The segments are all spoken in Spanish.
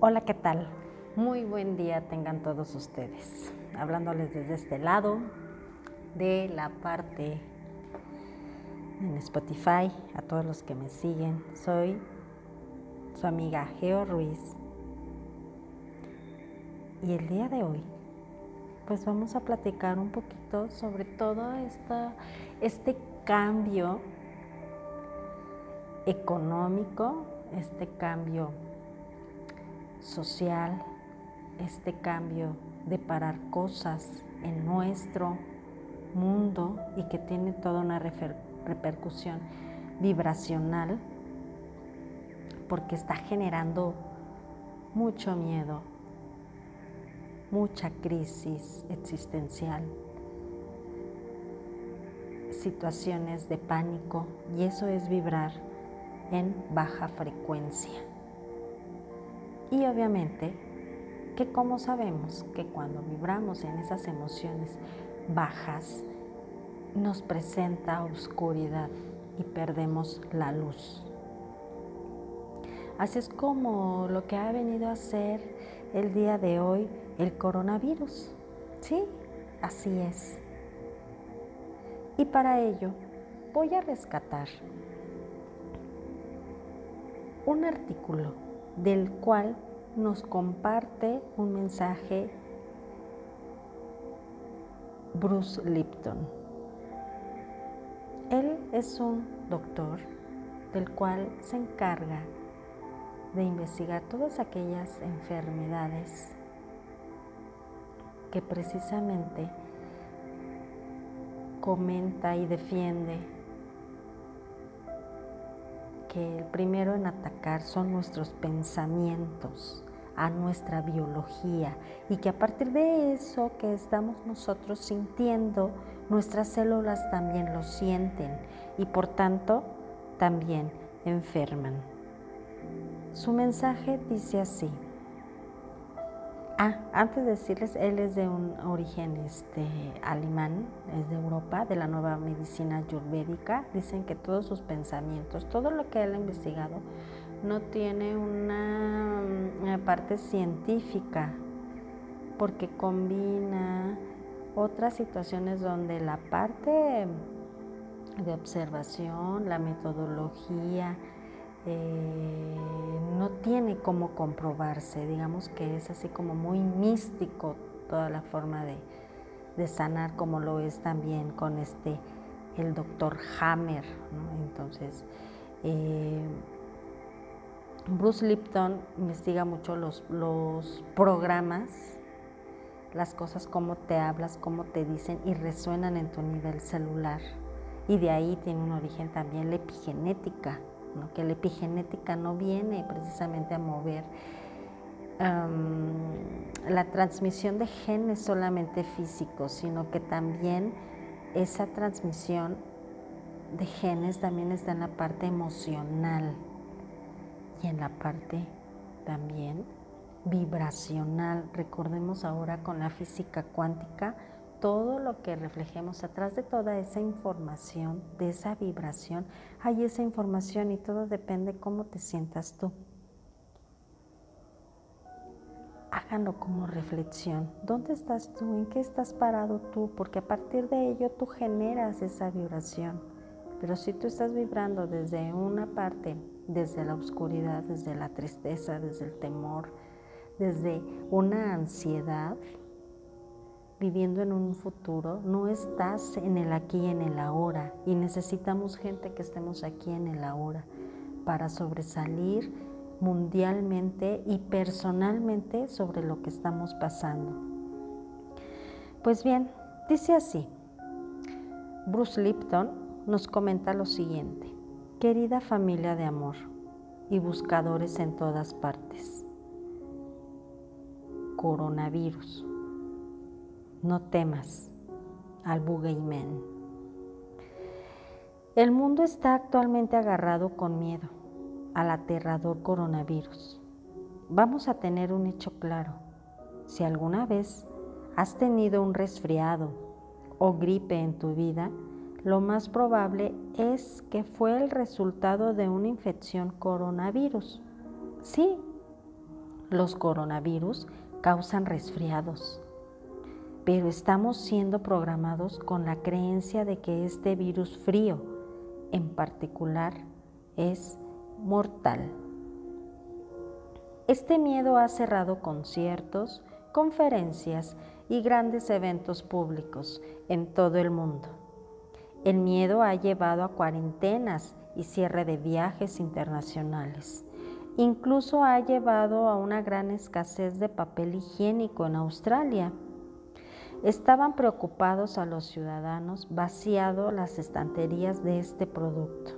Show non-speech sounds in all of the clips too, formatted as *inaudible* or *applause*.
Hola, ¿qué tal? Muy buen día tengan todos ustedes. Hablándoles desde este lado de la parte en Spotify, a todos los que me siguen. Soy su amiga Geo Ruiz. Y el día de hoy, pues vamos a platicar un poquito sobre todo esta, este cambio económico, este cambio social, este cambio de parar cosas en nuestro mundo y que tiene toda una repercusión vibracional porque está generando mucho miedo, mucha crisis existencial, situaciones de pánico y eso es vibrar en baja frecuencia. Y obviamente que como sabemos que cuando vibramos en esas emociones bajas, nos presenta oscuridad y perdemos la luz. Así es como lo que ha venido a ser el día de hoy el coronavirus. Sí, así es. Y para ello voy a rescatar un artículo del cual nos comparte un mensaje Bruce Lipton. Él es un doctor del cual se encarga de investigar todas aquellas enfermedades que precisamente comenta y defiende el primero en atacar son nuestros pensamientos, a nuestra biología y que a partir de eso que estamos nosotros sintiendo, nuestras células también lo sienten y por tanto también enferman. Su mensaje dice así. Ah, antes de decirles, él es de un origen este, alemán, es de Europa, de la nueva medicina ayurvédica. Dicen que todos sus pensamientos, todo lo que él ha investigado, no tiene una, una parte científica, porque combina otras situaciones donde la parte de observación, la metodología, eh, no tiene cómo comprobarse, digamos que es así como muy místico toda la forma de, sanar como lo es también con este, el doctor Hammer. Entonces, eh, Bruce Lipton investiga mucho los, los programas, las cosas, cómo te hablas, cómo te dicen y resuenan en tu nivel celular. Y de ahí tiene un origen también la epigenética que la epigenética no viene precisamente a mover la transmisión de genes solamente físicos, sino que también esa transmisión de genes también está en la parte emocional y en la parte también vibracional. Recordemos ahora con la física cuántica, todo lo que reflejemos atrás de toda esa información, de esa vibración, hay esa información y todo depende cómo te sientas tú. Háganlo como reflexión. ¿Dónde estás tú? ¿En qué estás parado tú? Porque a partir de ello tú generas esa vibración. Pero si tú estás vibrando desde una parte, desde la oscuridad, desde la tristeza, desde el temor, desde una ansiedad, viviendo en un futuro, no estás en el aquí y en el ahora. Y necesitamos gente que estemos aquí en el ahora para sobresalir mundialmente y personalmente sobre lo que estamos pasando. Pues bien, dice así, Bruce Lipton nos comenta lo siguiente, querida familia de amor y buscadores en todas partes, coronavirus no temas al Bugeymen. El mundo está actualmente agarrado con miedo al aterrador coronavirus. Vamos a tener un hecho claro. Si alguna vez has tenido un resfriado o gripe en tu vida, lo más probable es que fue el resultado de una infección coronavirus. Sí, los coronavirus causan resfriados, pero estamos siendo programados con la creencia de que este virus frío en particular es mortal. Este miedo ha cerrado conciertos, conferencias y grandes eventos públicos en todo el mundo. El miedo ha llevado a cuarentenas y cierre de viajes internacionales. Incluso ha llevado a una gran escasez de papel higiénico en Australia. Estaban preocupados a los ciudadanos vaciado las estanterías de este producto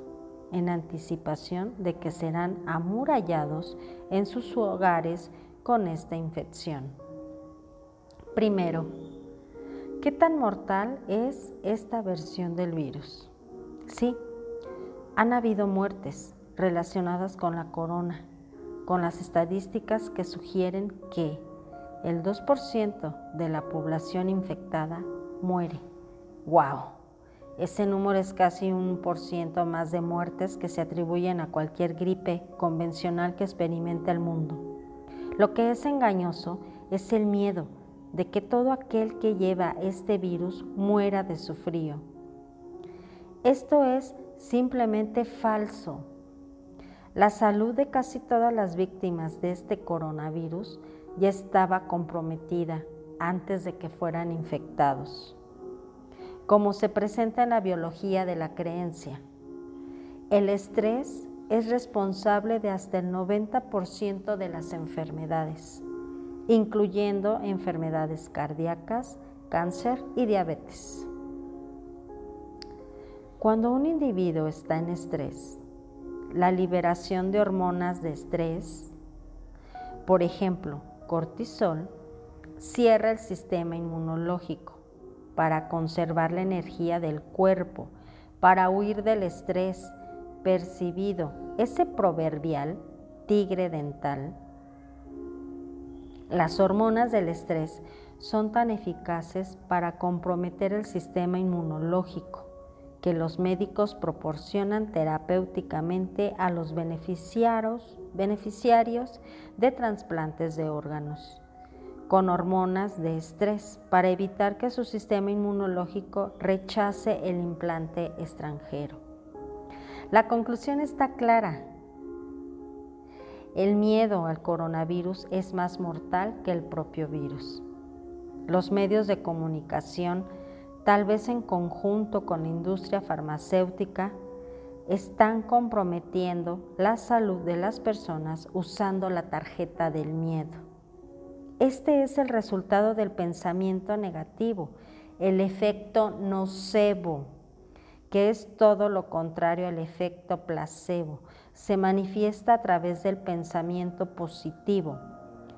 en anticipación de que serán amurallados en sus hogares con esta infección. Primero, ¿qué tan mortal es esta versión del virus? Sí, han habido muertes relacionadas con la corona, con las estadísticas que sugieren que el 2% de la población infectada muere. ¡Wow! Ese número es casi un por ciento más de muertes que se atribuyen a cualquier gripe convencional que experimenta el mundo. Lo que es engañoso es el miedo de que todo aquel que lleva este virus muera de su frío. Esto es simplemente falso. La salud de casi todas las víctimas de este coronavirus ya estaba comprometida antes de que fueran infectados, como se presenta en la biología de la creencia. El estrés es responsable de hasta el 90% de las enfermedades, incluyendo enfermedades cardíacas, cáncer y diabetes. Cuando un individuo está en estrés, la liberación de hormonas de estrés, por ejemplo, cortisol, cierra el sistema inmunológico para conservar la energía del cuerpo, para huir del estrés percibido, ese proverbial tigre dental. Las hormonas del estrés son tan eficaces para comprometer el sistema inmunológico que los médicos proporcionan terapéuticamente a los beneficiarios, beneficiarios de trasplantes de órganos con hormonas de estrés para evitar que su sistema inmunológico rechace el implante extranjero. La conclusión está clara. El miedo al coronavirus es más mortal que el propio virus. Los medios de comunicación tal vez en conjunto con la industria farmacéutica, están comprometiendo la salud de las personas usando la tarjeta del miedo. Este es el resultado del pensamiento negativo, el efecto nocebo, que es todo lo contrario al efecto placebo. Se manifiesta a través del pensamiento positivo.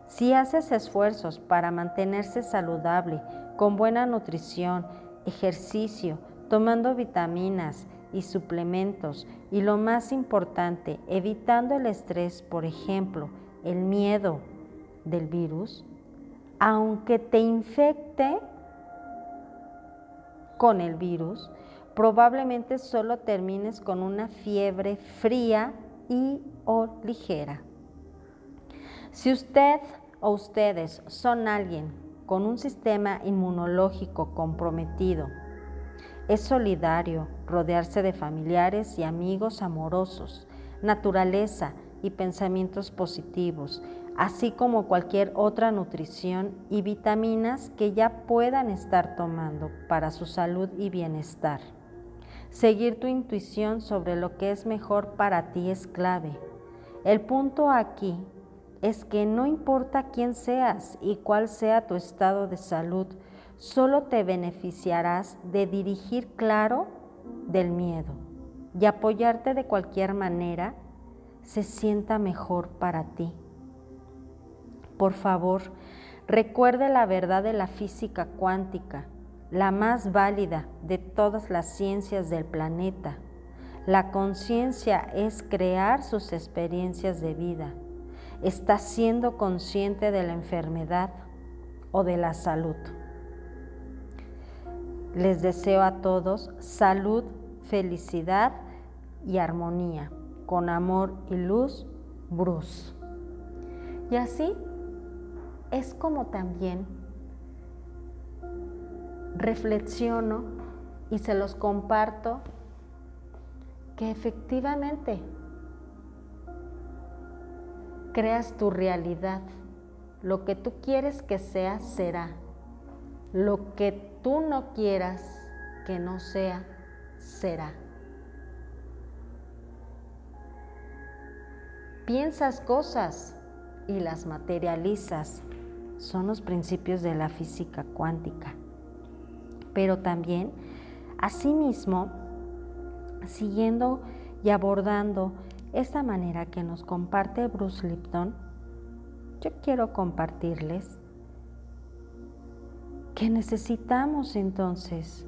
Si haces esfuerzos para mantenerse saludable, con buena nutrición, ejercicio, tomando vitaminas y suplementos y lo más importante, evitando el estrés, por ejemplo, el miedo del virus, aunque te infecte con el virus, probablemente solo termines con una fiebre fría y o ligera. Si usted o ustedes son alguien con un sistema inmunológico comprometido. Es solidario rodearse de familiares y amigos amorosos, naturaleza y pensamientos positivos, así como cualquier otra nutrición y vitaminas que ya puedan estar tomando para su salud y bienestar. Seguir tu intuición sobre lo que es mejor para ti es clave. El punto aquí es que no importa quién seas y cuál sea tu estado de salud, solo te beneficiarás de dirigir claro del miedo y apoyarte de cualquier manera se sienta mejor para ti. Por favor, recuerde la verdad de la física cuántica, la más válida de todas las ciencias del planeta. La conciencia es crear sus experiencias de vida está siendo consciente de la enfermedad o de la salud. Les deseo a todos salud, felicidad y armonía. Con amor y luz, Bruce. Y así es como también reflexiono y se los comparto que efectivamente creas tu realidad. Lo que tú quieres que sea, será. Lo que tú no quieras que no sea, será. Piensas cosas y las materializas. Son los principios de la física cuántica. Pero también, asimismo, siguiendo y abordando esta manera que nos comparte Bruce Lipton, yo quiero compartirles que necesitamos entonces,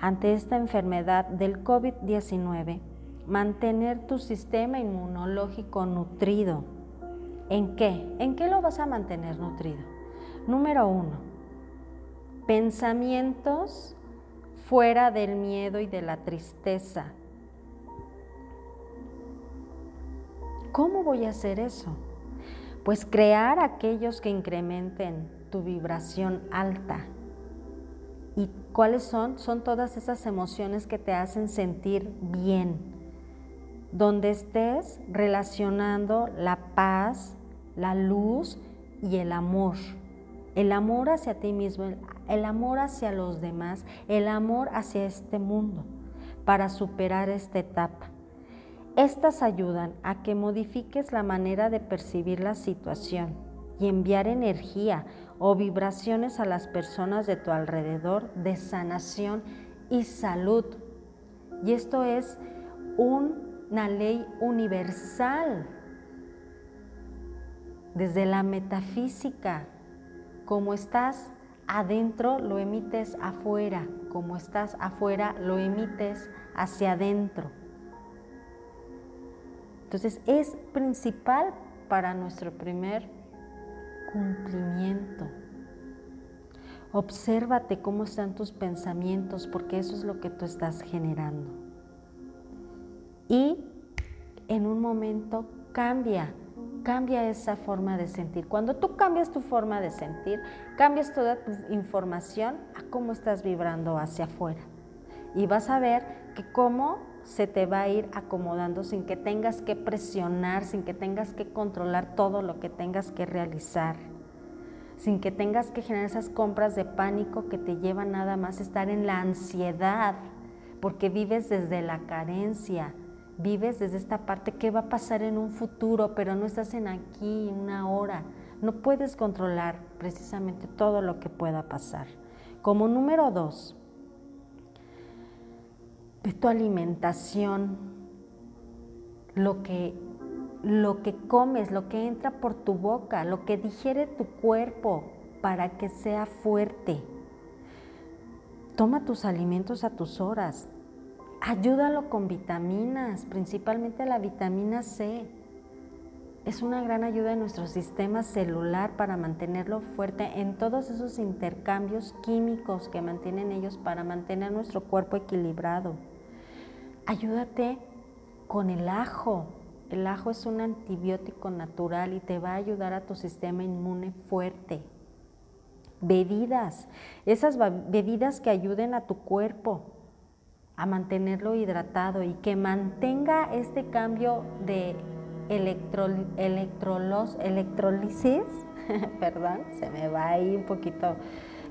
ante esta enfermedad del COVID-19, mantener tu sistema inmunológico nutrido. ¿En qué? ¿En qué lo vas a mantener nutrido? Número uno, pensamientos fuera del miedo y de la tristeza. ¿Cómo voy a hacer eso? Pues crear aquellos que incrementen tu vibración alta. ¿Y cuáles son? Son todas esas emociones que te hacen sentir bien. Donde estés relacionando la paz, la luz y el amor. El amor hacia ti mismo, el amor hacia los demás, el amor hacia este mundo para superar esta etapa. Estas ayudan a que modifiques la manera de percibir la situación y enviar energía o vibraciones a las personas de tu alrededor de sanación y salud. Y esto es una ley universal. Desde la metafísica, como estás adentro, lo emites afuera. Como estás afuera, lo emites hacia adentro. Entonces es principal para nuestro primer cumplimiento. Obsérvate cómo están tus pensamientos, porque eso es lo que tú estás generando. Y en un momento cambia, cambia esa forma de sentir. Cuando tú cambias tu forma de sentir, cambias toda tu información a cómo estás vibrando hacia afuera. Y vas a ver que cómo se te va a ir acomodando sin que tengas que presionar, sin que tengas que controlar todo lo que tengas que realizar, sin que tengas que generar esas compras de pánico que te llevan nada más a estar en la ansiedad, porque vives desde la carencia, vives desde esta parte que va a pasar en un futuro, pero no estás en aquí, una hora. No puedes controlar precisamente todo lo que pueda pasar. Como número dos, tu alimentación, lo que, lo que comes, lo que entra por tu boca, lo que digiere tu cuerpo para que sea fuerte. Toma tus alimentos a tus horas. Ayúdalo con vitaminas, principalmente la vitamina C. Es una gran ayuda en nuestro sistema celular para mantenerlo fuerte en todos esos intercambios químicos que mantienen ellos para mantener nuestro cuerpo equilibrado. Ayúdate con el ajo. El ajo es un antibiótico natural y te va a ayudar a tu sistema inmune fuerte. Bebidas, esas bebidas que ayuden a tu cuerpo a mantenerlo hidratado y que mantenga este cambio de electro, electrolisis, *laughs* perdón, se me va ahí un poquito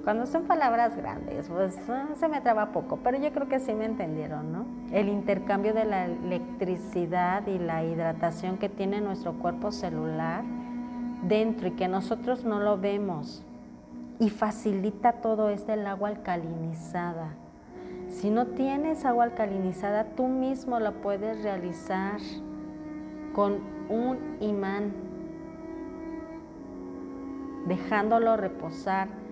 cuando son palabras grandes, pues ah, se me traba poco, pero yo creo que sí me entendieron, ¿no? El intercambio de la electricidad y la hidratación que tiene nuestro cuerpo celular dentro y que nosotros no lo vemos. Y facilita todo esto el agua alcalinizada. Si no tienes agua alcalinizada, tú mismo la puedes realizar con un imán, dejándolo reposar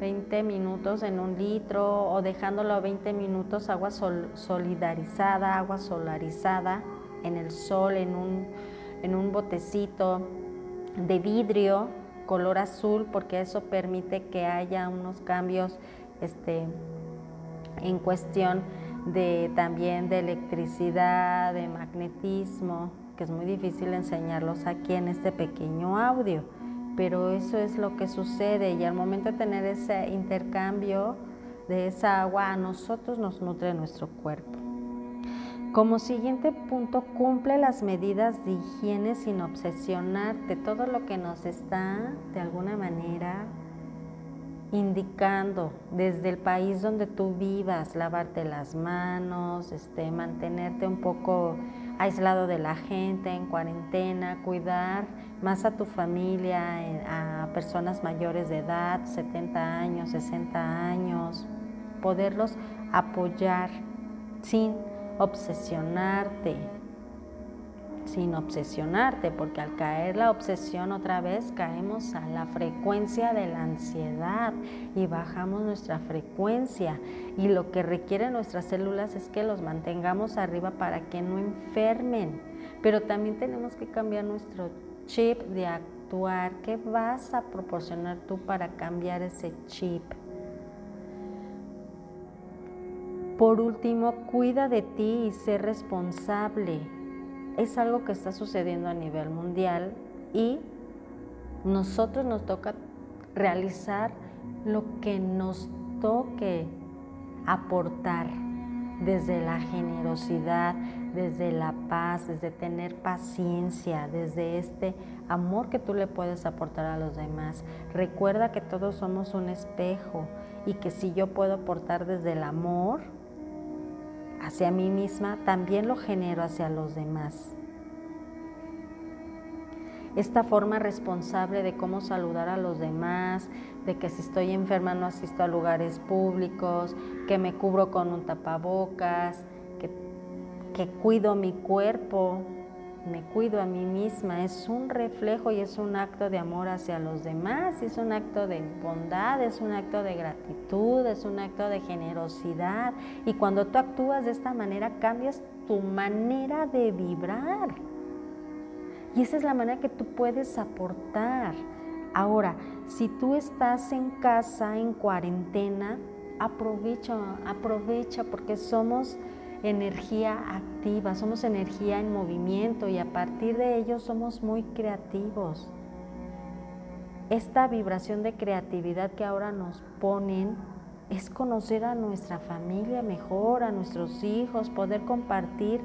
20 minutos en un litro o dejándolo 20 minutos agua solidarizada, agua solarizada en el sol, en un, en un botecito de vidrio color azul porque eso permite que haya unos cambios este, en cuestión de también de electricidad, de magnetismo, que es muy difícil enseñarlos aquí en este pequeño audio, pero eso es lo que sucede y al momento de tener ese intercambio de esa agua a nosotros nos nutre nuestro cuerpo. Como siguiente punto, cumple las medidas de higiene sin obsesionarte. Todo lo que nos está de alguna manera indicando desde el país donde tú vivas, lavarte las manos, este, mantenerte un poco aislado de la gente, en cuarentena, cuidar más a tu familia, a personas mayores de edad, 70 años, 60 años, poderlos apoyar sin obsesionarte, sin obsesionarte, porque al caer la obsesión otra vez caemos a la frecuencia de la ansiedad y bajamos nuestra frecuencia. Y lo que requieren nuestras células es que los mantengamos arriba para que no enfermen. Pero también tenemos que cambiar nuestro chip de actuar. ¿Qué vas a proporcionar tú para cambiar ese chip? Por último, cuida de ti y sé responsable. Es algo que está sucediendo a nivel mundial y nosotros nos toca realizar lo que nos toque aportar desde la generosidad, desde la paz, desde tener paciencia, desde este amor que tú le puedes aportar a los demás. Recuerda que todos somos un espejo y que si yo puedo aportar desde el amor, hacia mí misma, también lo genero hacia los demás. Esta forma responsable de cómo saludar a los demás, de que si estoy enferma no asisto a lugares públicos, que me cubro con un tapabocas, que, que cuido mi cuerpo, me cuido a mí misma, es un reflejo y es un acto de amor hacia los demás, es un acto de bondad, es un acto de gratitud, es un acto de generosidad. Y cuando tú actúas de esta manera, cambias tu manera de vibrar. Y esa es la manera que tú puedes aportar. Ahora, si tú estás en casa, en cuarentena, aprovecha, aprovecha porque somos energía activa, somos energía en movimiento y a partir de ello somos muy creativos. Esta vibración de creatividad que ahora nos ponen es conocer a nuestra familia mejor, a nuestros hijos, poder compartir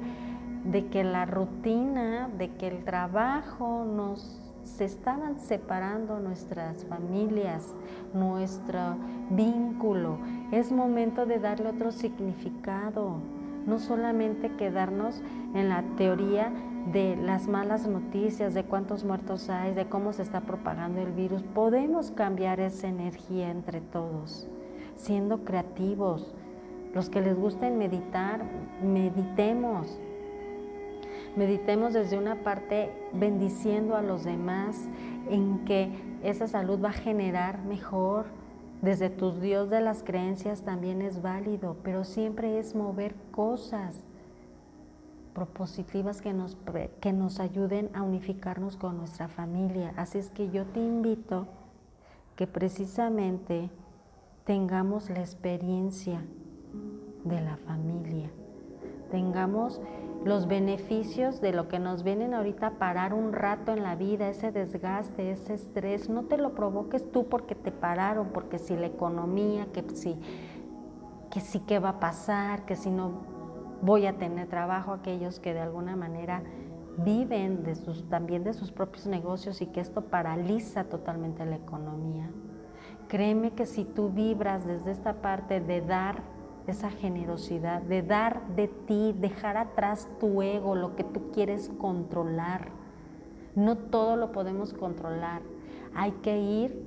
de que la rutina, de que el trabajo nos se estaban separando nuestras familias, nuestro vínculo. Es momento de darle otro significado, no solamente quedarnos en la teoría de las malas noticias, de cuántos muertos hay, de cómo se está propagando el virus. Podemos cambiar esa energía entre todos, siendo creativos. Los que les gusten meditar, meditemos. Meditemos desde una parte bendiciendo a los demás, en que esa salud va a generar mejor desde tus Dios de las creencias también es válido, pero siempre es mover cosas propositivas que nos, que nos ayuden a unificarnos con nuestra familia. Así es que yo te invito que precisamente tengamos la experiencia de la familia, tengamos los beneficios de lo que nos vienen ahorita a parar un rato en la vida, ese desgaste, ese estrés, no te lo provoques tú porque te pararon, porque si la economía, que si, que si qué va a pasar, que si no voy a tener trabajo, aquellos que de alguna manera viven de sus, también de sus propios negocios y que esto paraliza totalmente la economía. Créeme que si tú vibras desde esta parte de dar esa generosidad, de dar de ti, dejar atrás tu ego, lo que tú quieres controlar. No todo lo podemos controlar. Hay que ir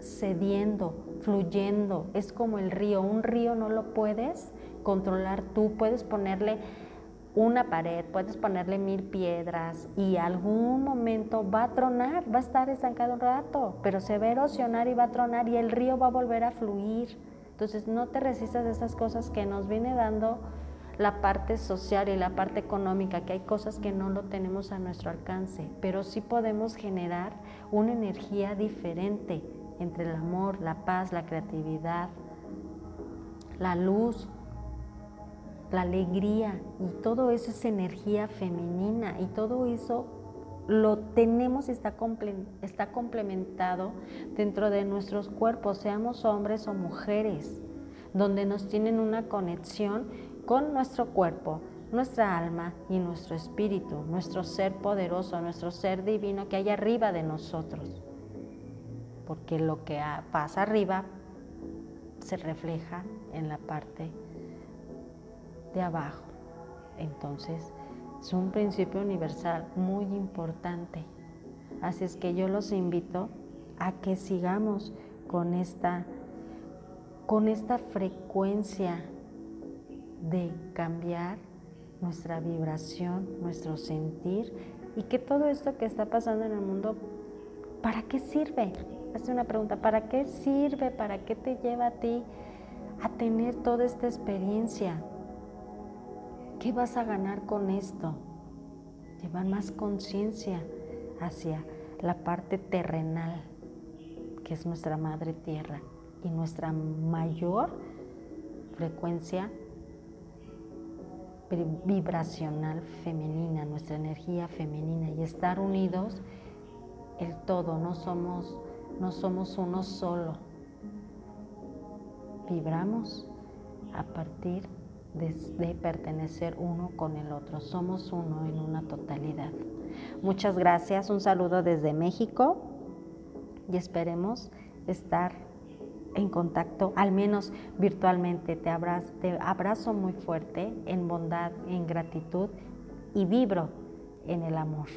cediendo, fluyendo. Es como el río. Un río no lo puedes controlar tú. Puedes ponerle una pared, puedes ponerle mil piedras y algún momento va a tronar, va a estar estancado un rato, pero se va a erosionar y va a tronar y el río va a volver a fluir. Entonces no te resistas a esas cosas que nos viene dando la parte social y la parte económica, que hay cosas que no lo tenemos a nuestro alcance, pero sí podemos generar una energía diferente entre el amor, la paz, la creatividad, la luz. la alegría y todo eso es energía femenina y todo eso lo tenemos y está, está complementado dentro de nuestros cuerpos, seamos hombres o mujeres, donde nos tienen una conexión con nuestro cuerpo, nuestra alma y nuestro espíritu, nuestro ser poderoso, nuestro ser divino que hay arriba de nosotros. Porque lo que pasa arriba se refleja en la parte de abajo. Entonces, es un principio universal muy importante. Así es que yo los invito a que sigamos con esta, con esta frecuencia de cambiar nuestra vibración, nuestro sentir y que todo esto que está pasando en el mundo, ¿para qué sirve? Hace una pregunta, ¿para qué sirve? ¿Para qué te lleva a ti a tener toda esta experiencia? ¿Qué vas a ganar con esto? Llevar más conciencia hacia la parte terrenal, que es nuestra madre tierra, y nuestra mayor frecuencia vibracional femenina, nuestra energía femenina, y estar unidos el todo, no somos, no somos uno solo. Vibramos a partir de pertenecer uno con el otro. Somos uno en una totalidad. Muchas gracias, un saludo desde México y esperemos estar en contacto, al menos virtualmente. Te abrazo, te abrazo muy fuerte en bondad, en gratitud y vibro en el amor.